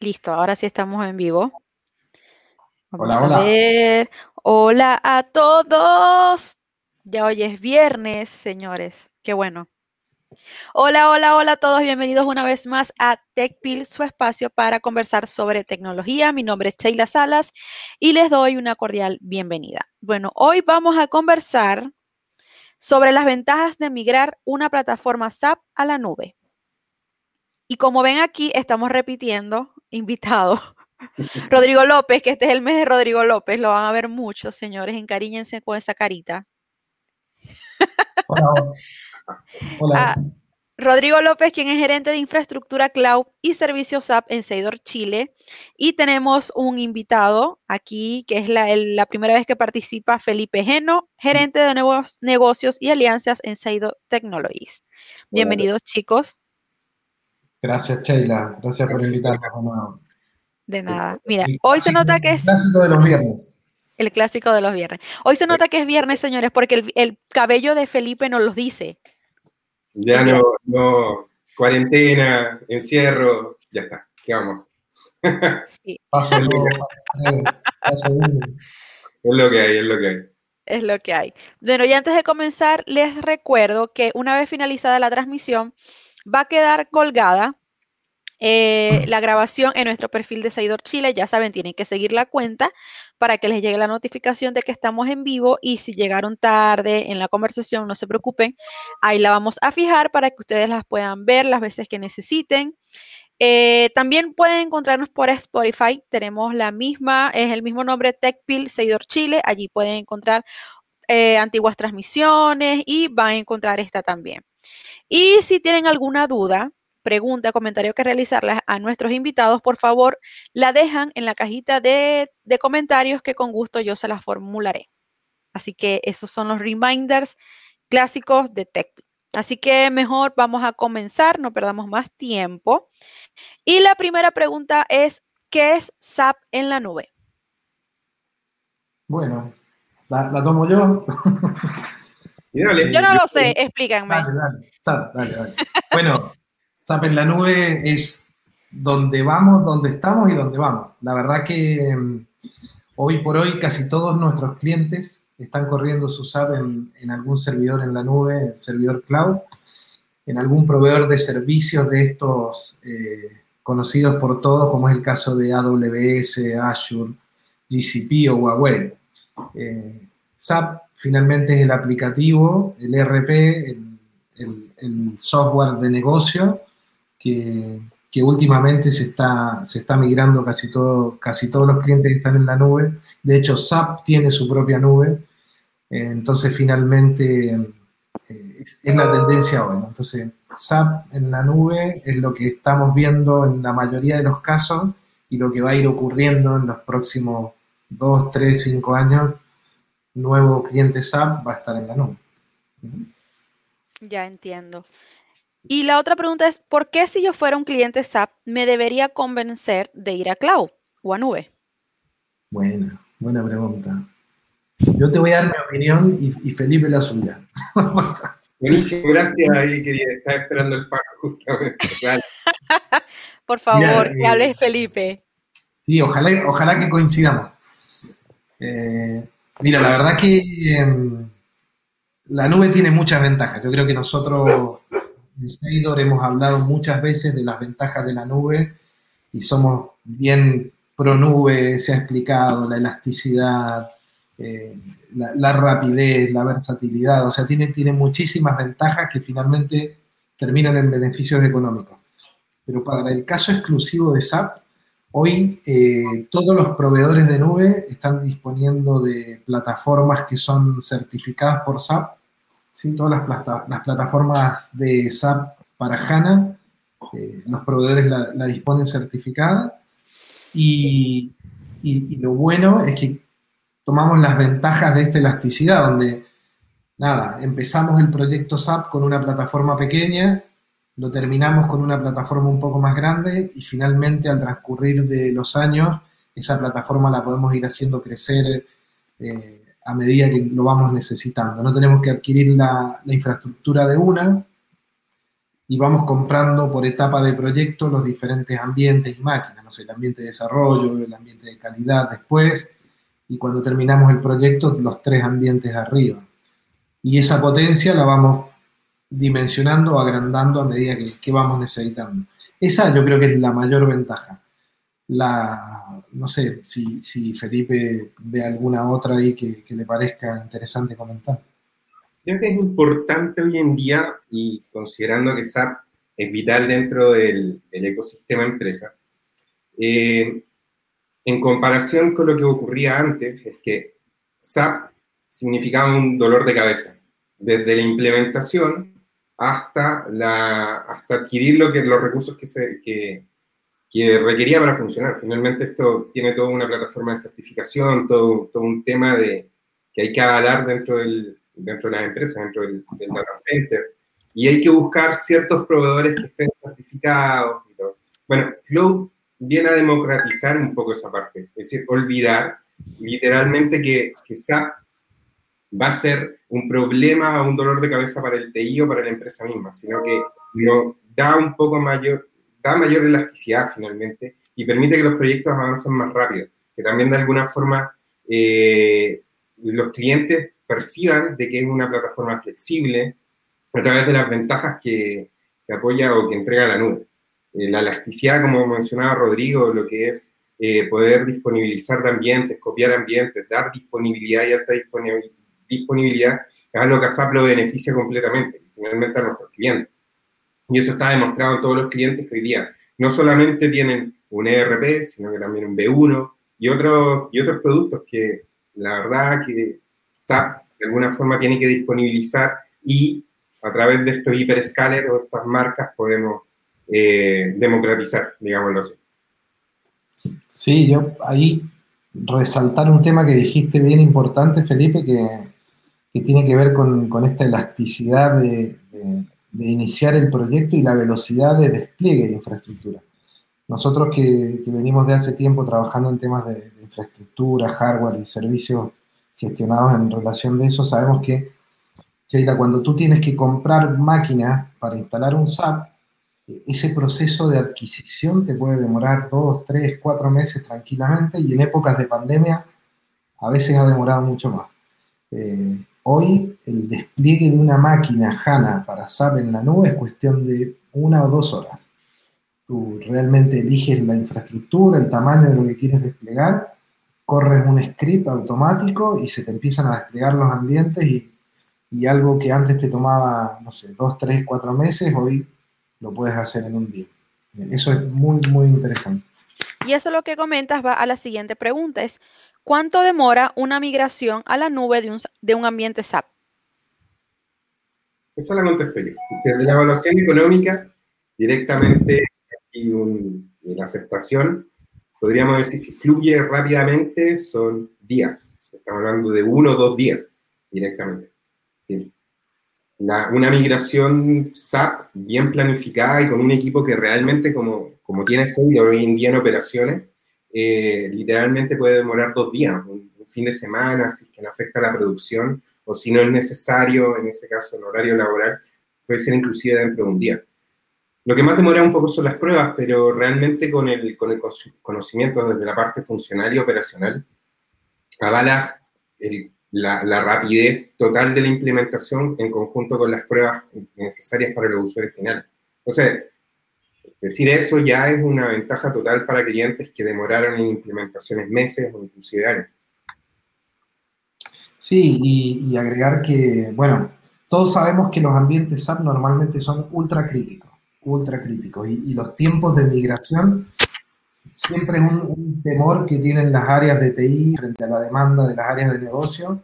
Listo, ahora sí estamos en vivo. Vamos Hola, a hola. ver. Hola a todos. Ya hoy es viernes, señores. Qué bueno. Hola, hola, hola a todos. Bienvenidos una vez más a TechPil, su espacio para conversar sobre tecnología. Mi nombre es Sheila Salas y les doy una cordial bienvenida. Bueno, hoy vamos a conversar sobre las ventajas de migrar una plataforma SAP a la nube. Y como ven aquí, estamos repitiendo invitado. Rodrigo López, que este es el mes de Rodrigo López, lo van a ver muchos, señores, encariñense con esa carita. Hola, hola. Ah, Rodrigo López, quien es gerente de infraestructura cloud y servicios SAP en Seidor Chile. Y tenemos un invitado aquí, que es la, el- la primera vez que participa, Felipe Geno, gerente de nuevos negocios y alianzas en Seidor Technologies. Bienvenidos, chicos. Gracias, Sheila. Gracias por invitarnos de nuevo. De nada. Mira, El hoy se nota que el es clásico de los viernes. el clásico de los viernes. Hoy se nota que es viernes, señores, porque el, el cabello de Felipe nos los dice. Ya no, no, cuarentena, encierro, ya está, ¿qué vamos? Sí, paso uno. Es lo que hay, es lo que hay. es lo que hay. Bueno, y antes de comenzar, les recuerdo que una vez finalizada la transmisión, va a quedar colgada eh, la grabación en nuestro perfil de Seidor Chile. Ya saben, tienen que seguir la cuenta para que les llegue la notificación de que estamos en vivo. Y si llegaron tarde en la conversación, no se preocupen. Ahí la vamos a fijar para que ustedes las puedan ver las veces que necesiten. Eh, también pueden encontrarnos por Spotify. Tenemos la misma, es el mismo nombre, TechPil Seidor Chile. Allí pueden encontrar eh, antiguas transmisiones y van a encontrar esta también. Y si tienen alguna duda, pregunta, comentario que realizarlas a nuestros invitados, por favor, la dejan en la cajita de, comentarios que con gusto yo se las formularé. Así que esos son los reminders clásicos de TechPil. Así que mejor vamos a comenzar, no perdamos más tiempo. Y la primera pregunta es, ¿qué es SAP en la nube? Bueno, la tomo yo. Y dale, Yo no lo sé, explícanme. Dale, dale, dale, dale. Bueno, SAP en la nube es donde vamos, donde estamos y donde vamos. La verdad que mm, hoy por hoy casi todos nuestros clientes están corriendo su SAP en, en algún servidor en la nube, en servidor cloud, en algún proveedor de servicios de estos eh, conocidos por todos, como es el caso de AWS, Azure, GCP o Huawei. Eh, SAP finalmente es el aplicativo, el ERP, el, software de negocio que, últimamente se está, se está migrando casi, todo, casi todos los clientes que están en la nube. De hecho, SAP tiene su propia nube. Eh, entonces, finalmente, eh, es, es la tendencia hoy. Entonces, SAP en la nube es lo que estamos viendo en la mayoría de los casos y lo que va a ir ocurriendo en los próximos 2, 3, 5 años. Nuevo cliente SAP va a estar en la nube. Ya entiendo. Y la otra pregunta es, ¿por qué si yo fuera un cliente SAP me debería convencer de ir a cloud o a nube? Buena, buena pregunta. Yo te voy a dar mi opinión y, y Felipe la suya. buenísimo, gracias, ahí quería, esperando el paso justamente. Dale. Por favor, Mira, que eh, hable Felipe. Sí, ojalá, ojalá que coincidamos. Eh, mira, la verdad que em, la nube tiene muchas ventajas. Yo creo que nosotros en Seidor hemos hablado muchas veces de las ventajas de la nube y somos bien pro nube, se ha explicado la elasticidad, eh, la, la rapidez, la versatilidad. O sea, tiene, tiene muchísimas ventajas que finalmente terminan en beneficios económicos. Pero para el caso exclusivo de SAP, Hoy eh, todos los proveedores de nube están disponiendo de plataformas que son certificadas por SAP. ¿sí? Todas las, plata- las plataformas de SAP para HANA, eh, los proveedores la, disponen certificada. Y- y lo bueno es que tomamos las ventajas de esta elasticidad, donde, nada, empezamos el proyecto SAP con una plataforma pequeña, lo terminamos con una plataforma un poco más grande y finalmente al transcurrir de los años esa plataforma la podemos ir haciendo crecer eh, a medida que lo vamos necesitando. No tenemos que adquirir la, la infraestructura de una y vamos comprando por etapa de proyecto los diferentes ambientes y máquinas, no sé, el ambiente de desarrollo, el ambiente de calidad después, y cuando terminamos el proyecto, los tres ambientes arriba. Y esa potencia la vamos dimensionando o agrandando a medida que, vamos necesitando. Esa yo creo que es la mayor ventaja. La, no sé si, si Felipe ve alguna otra ahí que, que le parezca interesante comentar. Creo que es importante hoy en día, y considerando que SAP es vital dentro del, ecosistema empresa, eh, en comparación con lo que ocurría antes, es que SAP significaba un dolor de cabeza, desde la implementación hasta, la, hasta adquirir lo que, los recursos que, se, que, que requería para funcionar. Finalmente esto tiene toda una plataforma de certificación, todo, todo un tema de, que hay que avalar dentro del, dentro de las empresas, dentro del, data center, y hay que buscar ciertos proveedores que estén certificados. Y todo. Bueno, Cloud viene a democratizar un poco esa parte, es decir, olvidar literalmente que, que va a ser un problema o un dolor de cabeza para el TI o para la empresa misma, sino que no, da un poco mayor, da mayor elasticidad finalmente y permite que los proyectos avancen más rápido, que también de alguna forma eh, los clientes perciban de que es una plataforma flexible a través de las ventajas que, apoya o que entrega la nube. Eh, la elasticidad, como mencionaba Rodrigo, lo que es eh, poder disponibilizar de ambientes, copiar ambientes, dar disponibilidad y alta disponibilidad, es algo que SAP lo beneficia completamente, finalmente a nuestros clientes. Y eso está demostrado en todos los clientes que hoy día no solamente tienen un ERP, sino que también un B1 y, otros y otros productos que la verdad que SAP de alguna forma tiene que disponibilizar y a través de estos hiperscalers o estas marcas podemos eh, democratizar, digámoslo así. Sí, yo ahí resaltar un tema que dijiste bien importante, Felipe, que, tiene que ver con, esta elasticidad de, iniciar el proyecto y la velocidad de despliegue de infraestructura. Nosotros que, venimos de hace tiempo trabajando en temas de, de infraestructura, hardware y servicios gestionados en relación de eso, sabemos que, Sheila, cuando tú tienes que comprar máquinas para instalar un SAP, ese proceso de adquisición te puede demorar dos, tres, cuatro meses tranquilamente y en épocas de pandemia a veces ha demorado mucho más. Eh, hoy el despliegue de una máquina HANA para SAP en la nube es cuestión de una o dos horas. Tú realmente eliges la infraestructura, el tamaño de lo que quieres desplegar corres un script automático y se te empiezan a desplegar los ambientes y, algo que antes te tomaba, no sé, dos, tres, cuatro meses, hoy lo puedes hacer en un día. Eso es muy, muy interesante. Y eso lo que comentas va a la siguiente pregunta, es ¿cuánto demora una migración a la nube de un, de un ambiente SAP? Esa la contesto yo. Desde la evaluación económica, directamente y la aceptación, podríamos decir, si fluye rápidamente, son días. estamos hablando de uno o dos días directamente. una migración SAP bien planificada y con un equipo que realmente, como, como tiene Sergio hoy en día en operaciones, eh, literalmente puede demorar dos días, un, fin de semana, si es que no afecta la producción, o si no es necesario, en ese caso, el horario laboral, puede ser inclusive dentro de un día. Lo que más demora un poco son las pruebas, pero realmente con el, con el conocimiento desde la parte funcional y operacional, avala la, rapidez total de la implementación en conjunto con las pruebas necesarias para los usuarios finales. Entonces, decir eso ya es una ventaja total para clientes que demoraron en implementaciones meses o inclusive años. Sí, y, agregar que, bueno, todos sabemos que los ambientes SAP normalmente son ultra críticos ultra críticos. Y, los tiempos de migración siempre es un, temor que tienen las áreas de TI frente a la demanda de las áreas de negocio.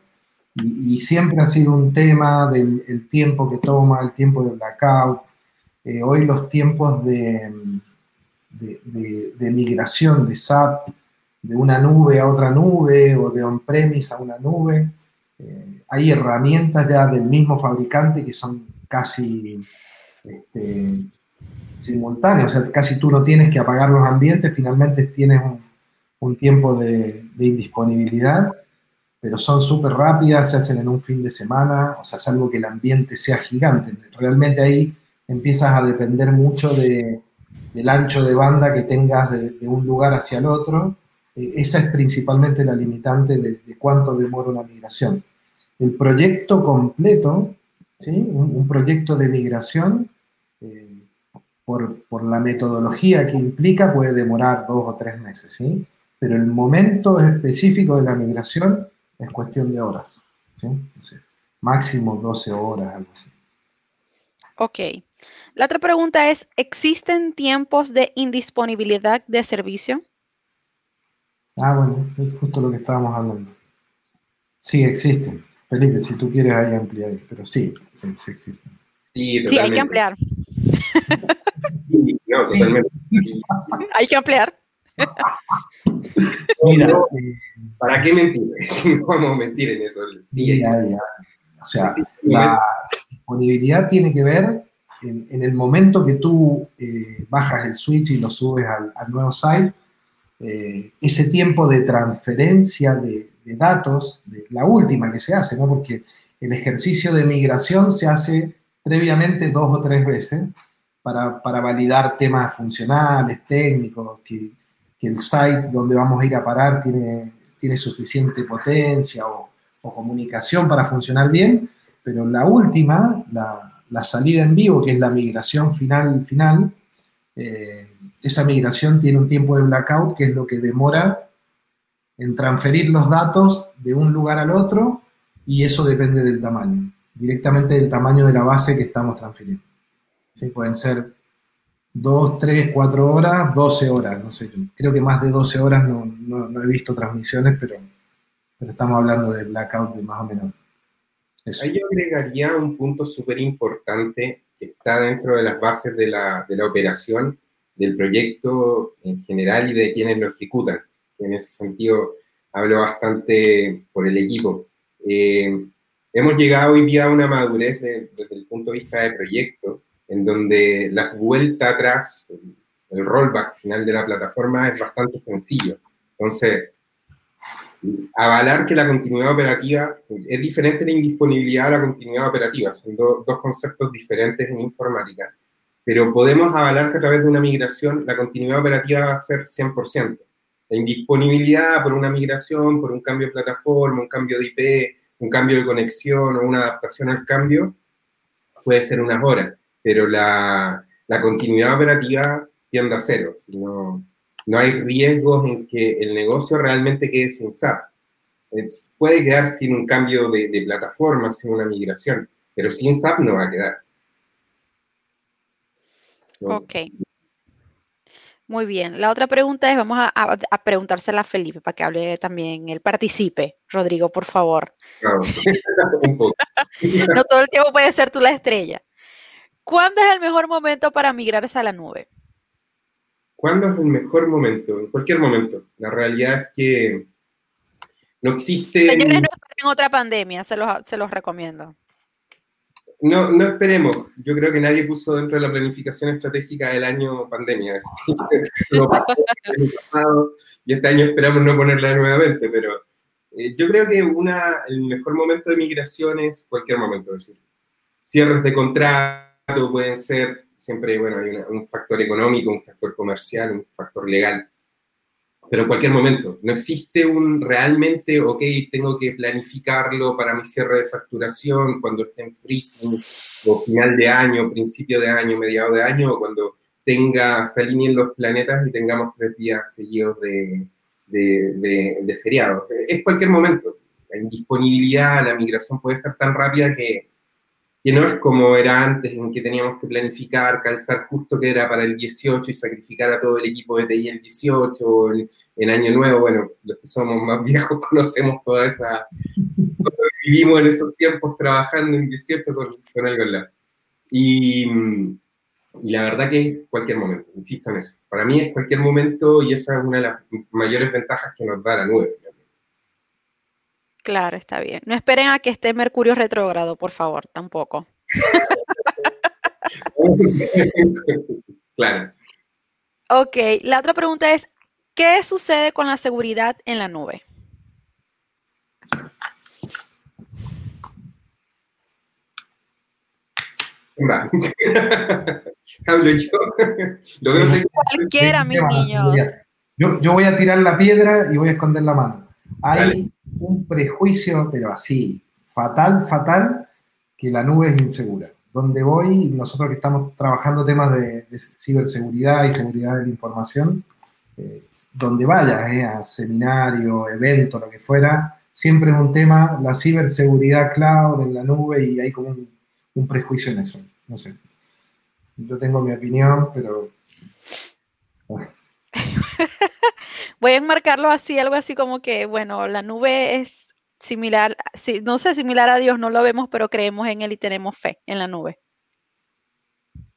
Y, siempre ha sido un tema del tiempo que toma, el tiempo de blackout. Eh, hoy los tiempos de, de, migración de SAP de una nube a otra nube o de on-premise a una nube. Eh, hay herramientas ya del mismo fabricante que son casi este, simultáneo, o sea, casi tú no tienes que apagar los ambientes, finalmente tienes un, tiempo de, indisponibilidad, pero son súper rápidas, se hacen en un fin de semana, o sea, salvo que el ambiente sea gigante. Realmente ahí empiezas a depender mucho de, del ancho de banda que tengas de, un lugar hacia el otro. Eh, esa es principalmente la limitante de, cuánto demora una migración. El proyecto completo, ¿sí? un, proyecto de migración, eh, por, por, la metodología que implica, puede demorar dos o tres meses, ¿sí? pero el momento específico de la migración es cuestión de horas. ¿sí? máximo 12 horas, algo así. Ok. La otra pregunta es, ¿existen tiempos de indisponibilidad de servicio? Ah, bueno, es justo lo que estábamos hablando. Sí, existen. Felipe, si tú quieres ahí ampliar, pero sí, sí, existen. Sí, hay que ampliar. no, totalmente. hay que ampliar. Mira, eh, ¿para qué mentir? no vamos a mentir en eso. Sí, O sea, la disponibilidad tiene que ver en, el momento que tú eh, bajas el switch y lo subes al, nuevo site, eh, ese tiempo de transferencia de, datos, de la última que se hace, ¿no? Porque el ejercicio de migración se hace previamente dos o tres veces para, validar temas funcionales, técnicos, que, el site donde vamos a ir a parar tiene, tiene suficiente potencia o, o comunicación para funcionar bien, pero la última, la, la salida en vivo, que es la migración final, final, eh, esa migración tiene un tiempo de blackout que es lo que demora en transferir los datos de un lugar al otro y eso depende del tamaño, directamente del tamaño de la base que estamos transfiriendo. Pueden ser 2, 3, 4 horas, 12 horas, no sé, creo que más de 12 horas no, he visto transmisiones, pero, pero estamos hablando de blackout de más o menos Ahí yo agregaría un punto súper importante que está dentro de las bases de la, de la, operación, del proyecto en general y de quienes lo ejecutan. En ese sentido, hablo bastante por el equipo. Eh, hemos llegado hoy día a una madurez desde el punto de vista de proyecto, en donde la vuelta atrás, el rollback final de la plataforma es bastante sencillo. Entonces, avalar que la continuidad operativa es diferente la indisponibilidad a la continuidad operativa, son dos conceptos diferentes en informática, pero podemos avalar que a través de una migración la continuidad operativa va a ser 100%. La indisponibilidad por una migración, por un cambio de plataforma, un cambio de IP, un cambio de conexión o una adaptación al cambio, puede ser unas horas, pero la, la continuidad operativa tiende a cero. No, no hay riesgos en que el negocio realmente quede sin SAP. puede quedar sin un cambio de, plataforma, sin una migración, pero sin SAP no va a quedar. Ok. Muy bien. La otra pregunta es, vamos a, preguntársela a Felipe para que hable también, él participe. Rodrigo, por favor. no todo el tiempo puede ser tú la estrella. ¿Cuándo es el mejor momento para migrarse a la nube? ¿Cuándo es el mejor momento? En cualquier momento. La realidad es que no existe... Señores, no esperen otra pandemia, se los, se los recomiendo. No, no esperemos. Yo creo que nadie puso dentro de la planificación estratégica el año pandemia. y este año esperamos no ponerla nuevamente, pero eh, yo creo que una, el mejor momento de migración es cualquier momento. Es decir, cierres de contrato pueden ser siempre, bueno, hay un factor económico, un factor comercial, un factor legal, pero en cualquier momento, no existe un realmente, ok, tengo que planificarlo para mi cierre de facturación cuando esté en freezing, o final de año, principio de año, mediado de año, o cuando tenga, se alineen los planetas y tengamos tres días seguidos de, de, de feriado. Es cualquier momento. La indisponibilidad, la migración puede ser tan rápida que que no es como era antes, en que teníamos que planificar, calzar justo que era para el 18 y sacrificar a todo el equipo de TI el 18, en, en Año Nuevo, bueno, los que somos más viejos conocemos toda esa, vivimos en esos tiempos trabajando en 18 con, algo en Y, y la verdad que es cualquier momento, insisto en eso. Para mí es cualquier momento y esa es una de las mayores ventajas que nos da la nube. Claro, está bien. No esperen a que esté Mercurio retrógrado, por favor, tampoco. claro. Ok, la otra pregunta es, ¿qué sucede con la seguridad en la nube? Hablo yo. Lo veo Cualquiera, mis niños. Yo, yo voy a tirar la piedra y voy a esconder la mano. Hay un prejuicio, pero así, fatal, fatal, que la nube es insegura. Donde voy, nosotros que estamos trabajando temas de, ciberseguridad y seguridad de la información, eh, donde vayas, eh, a seminario, evento, lo que fuera, siempre es un tema, la ciberseguridad cloud en la nube y hay como un, un prejuicio en eso. No sé. Yo tengo mi opinión, pero... Voy a enmarcarlo así, algo así como que, bueno, la nube es similar, no sé, similar a Dios, no lo vemos, pero creemos en Él y tenemos fe en la nube.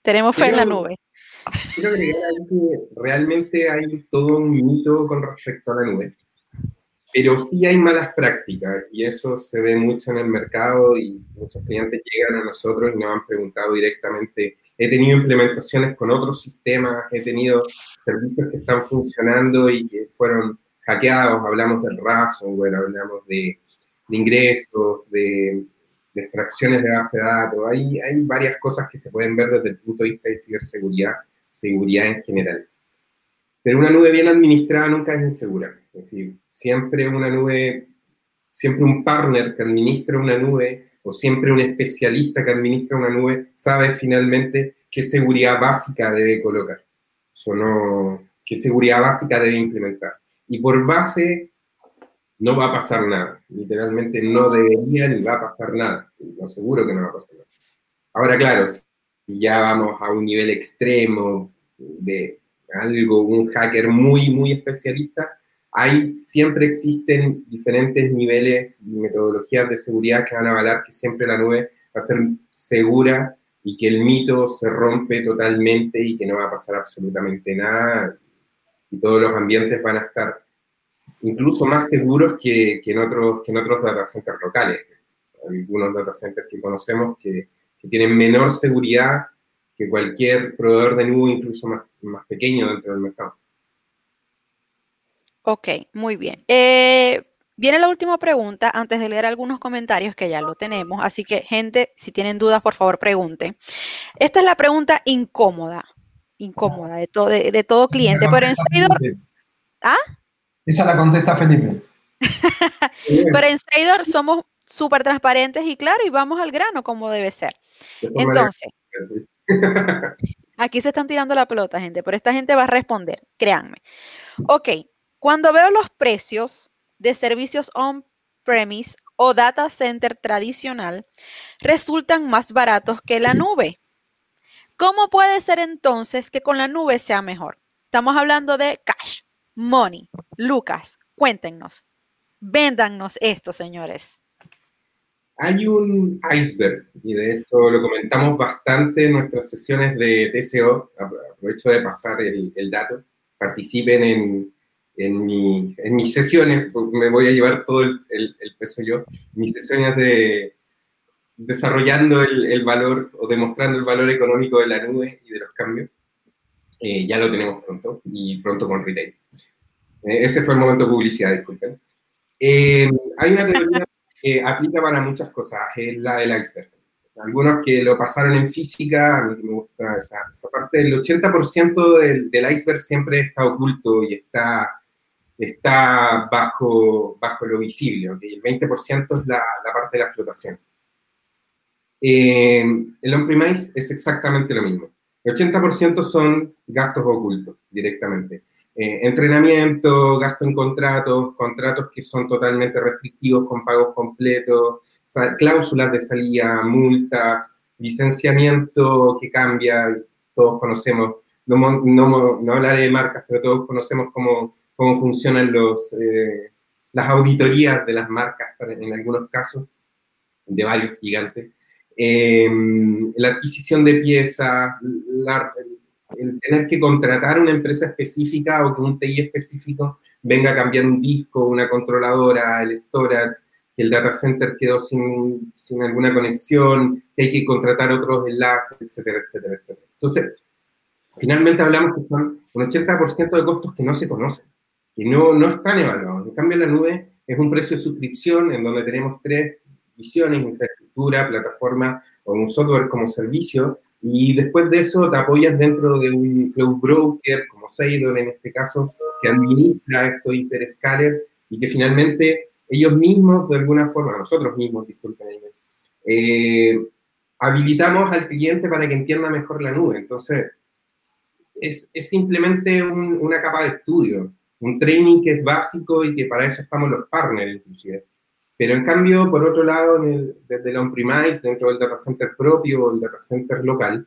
Tenemos fe en la nube. Quiero agregar que realmente hay todo un mito con respecto a la nube, pero sí hay malas prácticas y eso se ve mucho en el mercado y muchos clientes llegan a nosotros y nos han preguntado directamente he tenido implementaciones con otros sistemas, he tenido servicios que están funcionando y que fueron hackeados, hablamos del ransomware, hablamos de, ingresos, de, extracciones de base de datos, hay, hay varias cosas que se pueden ver desde el punto de vista de ciberseguridad, seguridad en general. Pero una nube bien administrada nunca es insegura. Es decir, siempre una nube, siempre un partner que administra una nube o siempre un especialista que administra una nube sabe finalmente qué seguridad básica debe colocar, o qué seguridad básica debe implementar. Y por base no va a pasar nada, literalmente no debería ni va a pasar nada, lo seguro que no va a pasar nada. Ahora, claro, si ya vamos a un nivel extremo de algo, un hacker muy, muy especialista, hay, siempre existen diferentes niveles y metodologías de seguridad que van a avalar que siempre la nube va a ser segura y que el mito se rompe totalmente y que no va a pasar absolutamente nada y todos los ambientes van a estar incluso más seguros que, que en, otros, que en otros data centers locales. Algunos data centers que conocemos que, que, tienen menor seguridad que cualquier proveedor de nube, incluso más, más pequeño dentro del mercado. Ok, muy bien. Eh, viene la última pregunta antes de leer algunos comentarios que ya lo tenemos. Así que, gente, si tienen dudas, por favor, pregunten. Esta es la pregunta incómoda, incómoda de, todo, de, todo cliente. Pero en Seidor. ¿Ah? Esa la contesta Felipe. pero en Seidor somos súper transparentes y claro, y vamos al grano como debe ser. Entonces, aquí se están tirando la pelota, gente, pero esta gente va a responder, créanme. Ok, cuando veo los precios de servicios on-premise o data center tradicional, resultan más baratos que la nube. ¿Cómo puede ser entonces que con la nube sea mejor? Estamos hablando de cash, money. Lucas, cuéntenos. Véndanos esto, señores. Hay un iceberg, y de hecho lo comentamos bastante en nuestras sesiones de TCO. Aprovecho de pasar el dato. Participen en, en, mi, en mis sesiones, me voy a llevar todo el, el, peso yo, mis sesiones de desarrollando el, valor o demostrando el valor económico de la nube y de los cambios. Eh, ya lo tenemos pronto y pronto con retail. Eh, ese fue el momento de publicidad, disculpen. Eh, hay una teoría que aplica para muchas cosas, es la del iceberg. Algunos que lo pasaron en física, a mí me gusta esa, esa parte, el 80% del, del iceberg siempre está oculto y está está bajo, bajo lo visible, el 20% es la, la, parte de la flotación. Eh, el on-premise es exactamente lo mismo. El 80% son gastos ocultos directamente. Eh, entrenamiento, gasto en contratos, contratos que son totalmente restrictivos con pagos completos, cláusulas de salida, multas, licenciamiento que cambia, todos conocemos, no, no, no hablaré de marcas, pero todos conocemos como cómo funcionan los, eh, las auditorías de las marcas, en algunos casos, de varios gigantes. Em, la adquisición de piezas, el tener que contratar una empresa específica o que un TI específico venga a cambiar un disco, una controladora, el storage, que el data center quedó sin, sin alguna conexión, que hay que contratar otros enlaces, etcétera, etcétera, etcétera. Entonces, finalmente hablamos que son un 80% de costos que no se conocen y no, no están evaluados. En cambio, la nube es un precio de suscripción en donde tenemos tres visiones, infraestructura, plataforma o un software como servicio, y después de eso te apoyas dentro de un cloud broker como Seidor en este caso, que administra estos hiperscaler y que finalmente ellos mismos, de alguna forma, nosotros mismos, disculpen, eh, habilitamos al cliente para que entienda mejor la nube. Entonces, es, es simplemente una capa de estudio, un training que es básico y que para eso estamos los partners. Pero en cambio, por otro lado, desde la on-premise, dentro del data center propio o el data center local,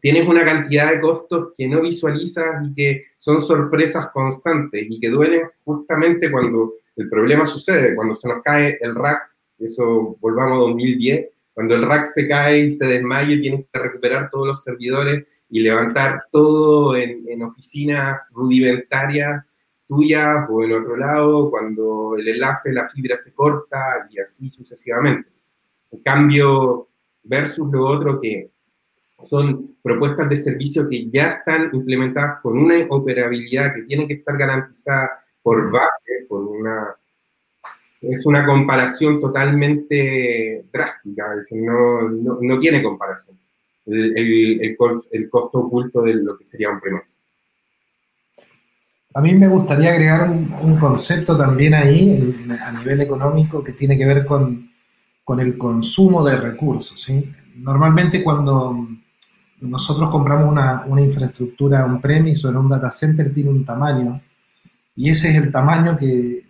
tienes una cantidad de costos que no visualizas y que son sorpresas constantes y que duelen justamente cuando el problema sucede, cuando se nos cae el rack, eso volvamos a 2010, cuando el rack se cae y se desmaye, tienes que recuperar todos los servidores y levantar todo en, en oficinas rudimentarias tuyas o en otro lado, cuando el enlace de la fibra se corta y así sucesivamente. En cambio, versus lo otro que son propuestas de servicio que ya están implementadas con una operabilidad que tiene que estar garantizada por base, por una... Es una comparación totalmente drástica, decir, no, no, tiene comparación el, el, costo oculto de lo que sería un premise. A mí me gustaría agregar un, concepto también ahí a nivel económico que tiene que ver con, el consumo de recursos. ¿sí? Normalmente cuando nosotros compramos una, infraestructura un premise o en un data center tiene un tamaño y ese es el tamaño que,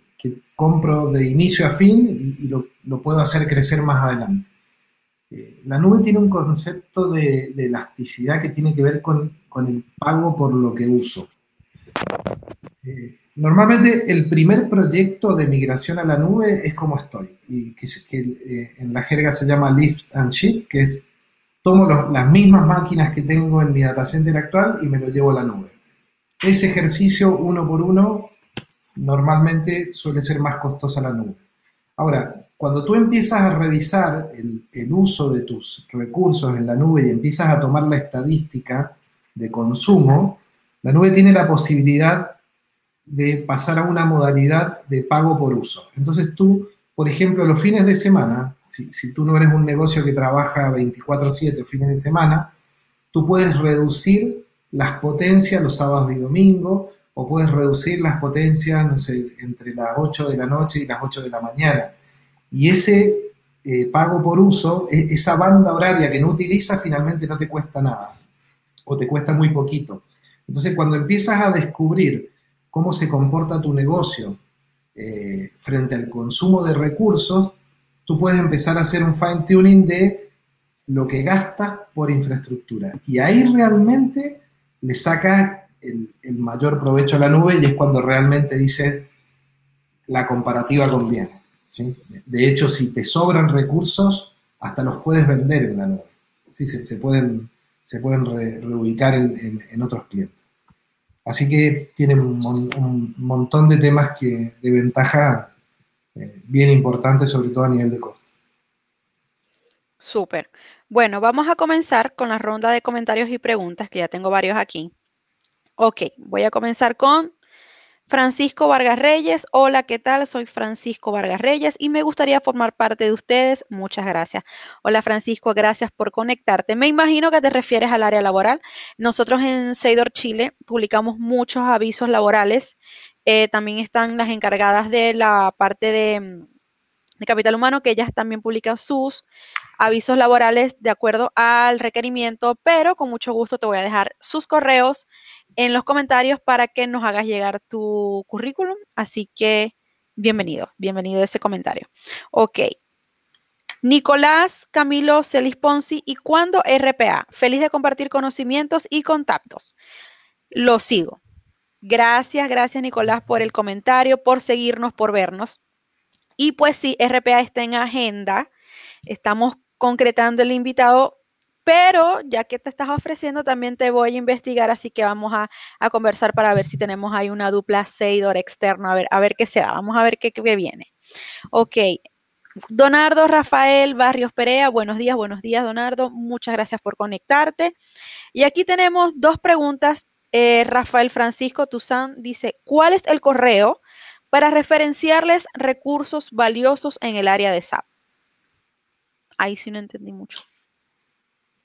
compro de inicio a fin y, lo, puedo hacer crecer más adelante. Eh, la nube tiene un concepto de, elasticidad que tiene que ver con, el pago por lo que uso. Eh, normalmente el primer proyecto de migración a la nube es como estoy, y que, eh, en la jerga se llama lift and shift, que es tomo las mismas máquinas que tengo en mi data center actual y me lo llevo a la nube. Ese ejercicio uno por uno normalmente suele ser más costoso a la nube. Ahora, cuando tú empiezas a revisar el, uso de tus recursos en la nube y empiezas a tomar la estadística de consumo, la nube tiene la posibilidad de pasar a una modalidad de pago por uso. Entonces tú, por ejemplo, los fines de semana, si, tú no eres un negocio que trabaja 24/7 o fines de semana, tú puedes reducir las potencias los sábados y domingos, o puedes reducir las potencias, no sé, entre las 8 de la noche y las 8 de la mañana. Y ese eh, pago por uso, e, esa banda horaria que no utilizas, finalmente no te cuesta nada, o te cuesta muy poquito. Entonces, cuando empiezas a descubrir cómo se comporta tu negocio eh, frente al consumo de recursos, tú puedes empezar a hacer un fine tuning de lo que gastas por infraestructura. Y ahí realmente le sacas el, mayor provecho a la nube y es cuando realmente dices la comparativa conviene. De hecho, si te sobran recursos, hasta los puedes vender en la nube. ¿sí? Se, pueden, se pueden reubicar en otros clientes. Así que tienen un, montón de temas que, de ventaja eh, bien importantes, sobre todo a nivel de costo. Súper. Bueno, vamos a comenzar con la ronda de comentarios y preguntas, que ya tengo varios aquí. Ok, voy a comenzar con Francisco Vargas Reyes, hola, ¿qué tal? Soy Francisco Vargas Reyes y me gustaría formar parte de ustedes. Muchas gracias. Hola Francisco, gracias por conectarte. Me imagino que te refieres al área laboral. Nosotros en Seidor Chile publicamos muchos avisos laborales. Eh, también están las encargadas de la parte de, de capital humano, que ellas también publican sus avisos laborales de acuerdo al requerimiento, pero con mucho gusto te voy a dejar sus correos en los comentarios para que nos hagas llegar tu currículum. Así que bienvenido, bienvenido a ese comentario. Ok. Nicolás Camilo Celis Ponzi, ¿y cuándo RPA? Feliz de compartir conocimientos y contactos. Lo sigo. Gracias, gracias Nicolás por el comentario, por seguirnos, por vernos. Y pues sí, RPA está en agenda. Estamos concretando el invitado pero ya que te estás ofreciendo, también te voy a investigar, así que vamos a, conversar para ver si tenemos ahí una dupla Seidor externo, a ver, a ver qué se da, vamos a ver qué, viene. Ok, Donardo Rafael Barrios Perea, buenos días, buenos días, Donardo, muchas gracias por conectarte. Y aquí tenemos dos preguntas. Eh, Rafael Francisco Tuzán dice, ¿cuál es el correo para referenciarles recursos valiosos en el área de SAP? Ahí sí no entendí mucho.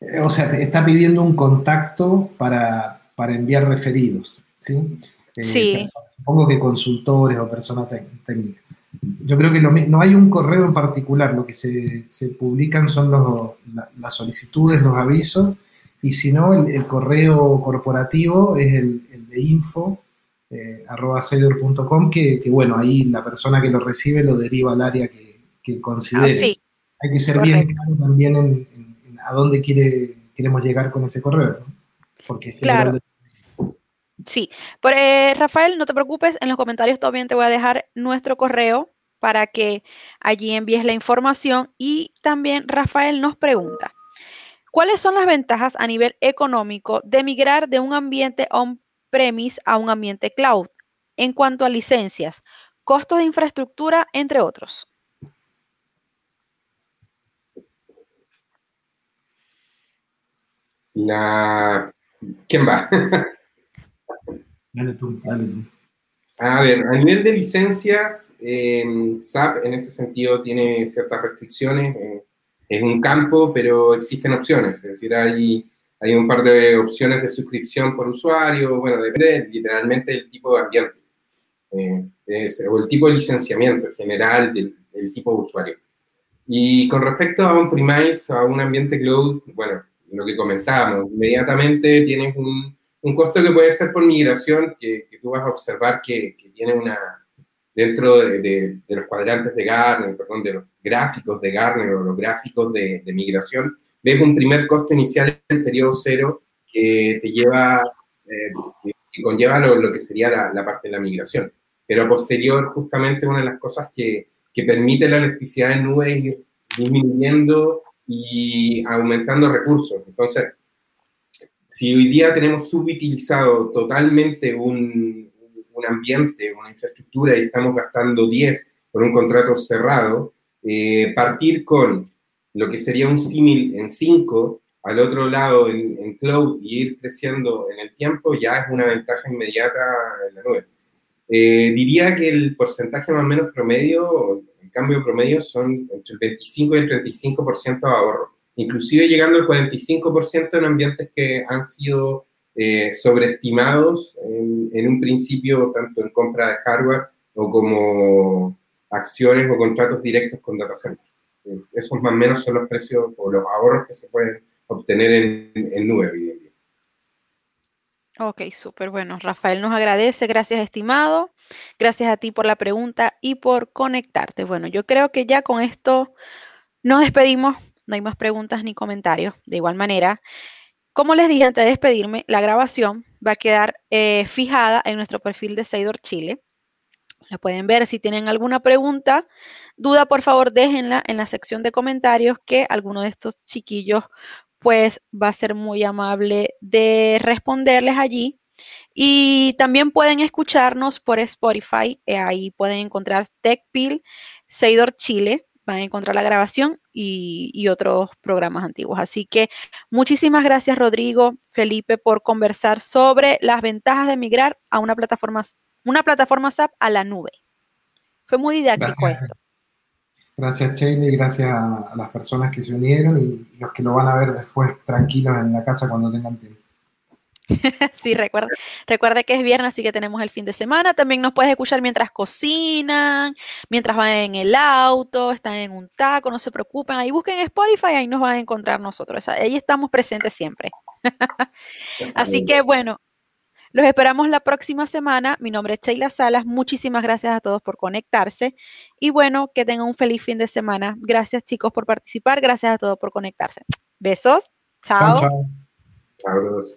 Eh, o sea, te está pidiendo un contacto para, para enviar referidos, ¿sí? Eh, sí. Supongo que consultores o personas técnicas. Yo creo que no hay un correo en particular, lo que se, se publican son los, las solicitudes, los avisos, y si no, el, correo corporativo es el, el de info eh, arroba que, que, bueno, ahí la persona que lo recibe lo deriva al área que, que considere. Ah, sí. Hay que ser bien claro también en, a dónde quiere, queremos llegar con ese correo, Porque claro. Sí, Pero, eh, Rafael, no te preocupes, en los comentarios también te voy a dejar nuestro correo para que allí envíes la información y también Rafael nos pregunta, ¿cuáles son las ventajas a nivel económico de migrar de un ambiente on-premise a un ambiente cloud en cuanto a licencias, costos de infraestructura, entre otros? La... ¿Quién va? dale tú, dale tú. A ver, a nivel de licencias, eh, SAP en ese sentido tiene ciertas restricciones. Eh, es un campo, pero existen opciones. Es decir, hay, hay un par de opciones de suscripción por usuario. Bueno, depende literalmente del tipo de ambiente. Eh, o el tipo de licenciamiento en general del, tipo de usuario. Y con respecto a un premise, a un ambiente cloud, bueno, lo que comentábamos, inmediatamente tienes un, un costo que puede ser por migración, que, que tú vas a observar que, tiene una, dentro de, los cuadrantes de Gartner, perdón, de los gráficos de Gartner o los gráficos de migración, ves un primer costo inicial en el periodo cero que te lleva, eh, que conlleva lo, que sería la, parte de la migración. Pero posterior, justamente una de las cosas que, que permite la electricidad en nube ir disminuyendo y aumentando recursos. Entonces, si hoy día tenemos subutilizado totalmente un, un ambiente, una infraestructura y estamos gastando 10 por un contrato cerrado, eh, partir con lo que sería un símil en 5 al otro lado en, en, cloud y ir creciendo en el tiempo ya es una ventaja inmediata en la nube. Eh, diría que el porcentaje más o menos promedio, el cambio promedio son entre el 25 y el 35% de ahorro, inclusive llegando al 45% en ambientes que han sido eh, sobreestimados en, en, un principio, tanto en compra de hardware o como acciones o contratos directos con data center. Esos más o menos son los precios o los ahorros que se pueden obtener en, nube. Ok, súper bueno. Rafael nos agradece, gracias estimado, gracias a ti por la pregunta y por conectarte. Bueno, yo creo que ya con esto nos despedimos, no hay más preguntas ni comentarios. De igual manera, como les dije antes de despedirme, la grabación va a quedar eh, fijada en nuestro perfil de Seidor Chile. La pueden ver. Si tienen alguna pregunta, duda, por favor, déjenla en la sección de comentarios que alguno de estos chiquillos pues va a ser muy amable de responderles allí. Y también pueden escucharnos por Spotify. Eh, ahí pueden encontrar TechPil, Seidor Chile. Van a encontrar la grabación y, y, otros programas antiguos. Así que muchísimas gracias, Rodrigo, Felipe, por conversar sobre las ventajas de migrar a una plataforma, una plataforma SAP a la nube. Fue muy didáctico gracias. esto. Gracias, Shelley, gracias a las personas que se unieron y, y los que lo van a ver después tranquilos en la casa cuando tengan tiempo. Sí, recuerda, recuerda que es viernes, así que tenemos el fin de semana. También nos puedes escuchar mientras cocinan, mientras van en el auto, están en un taco, no se preocupen. Ahí busquen Spotify, ahí nos van a encontrar nosotros. Ahí estamos presentes siempre. Así que bueno, los esperamos la próxima semana. Mi nombre es Sheila Salas. Muchísimas gracias a todos por conectarse. Y bueno, que tengan un feliz fin de semana. Gracias chicos por participar. Gracias a todos por conectarse. Besos. Chao. Chao.